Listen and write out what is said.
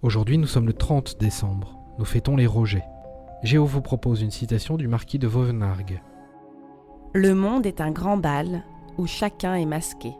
Aujourd'hui, nous sommes le 30 décembre. Nous fêtons les Rogers. Géo vous propose une citation du marquis de Vauvenargues. Le monde est un grand bal où chacun est masqué.